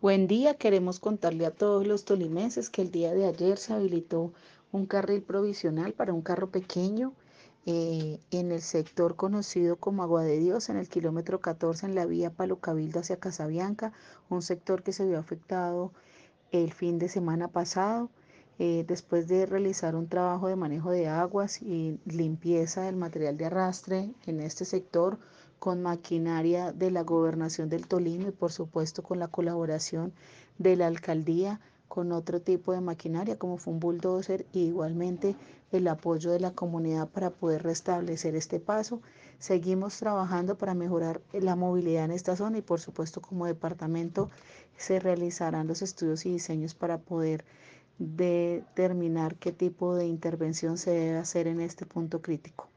Buen día, queremos contarle a todos los tolimenses que el día de ayer se habilitó un carril provisional para un carro pequeño eh, en el sector conocido como Agua de Dios, en el kilómetro 14 en la vía Palo Cabildo hacia Casabianca, un sector que se vio afectado el fin de semana pasado. Eh, después de realizar un trabajo de manejo de aguas y limpieza del material de arrastre en este sector, con maquinaria de la gobernación del Tolima y por supuesto con la colaboración de la alcaldía con otro tipo de maquinaria como fue un bulldozer y igualmente el apoyo de la comunidad para poder restablecer este paso. Seguimos trabajando para mejorar la movilidad en esta zona y por supuesto como departamento se realizarán los estudios y diseños para poder determinar qué tipo de intervención se debe hacer en este punto crítico.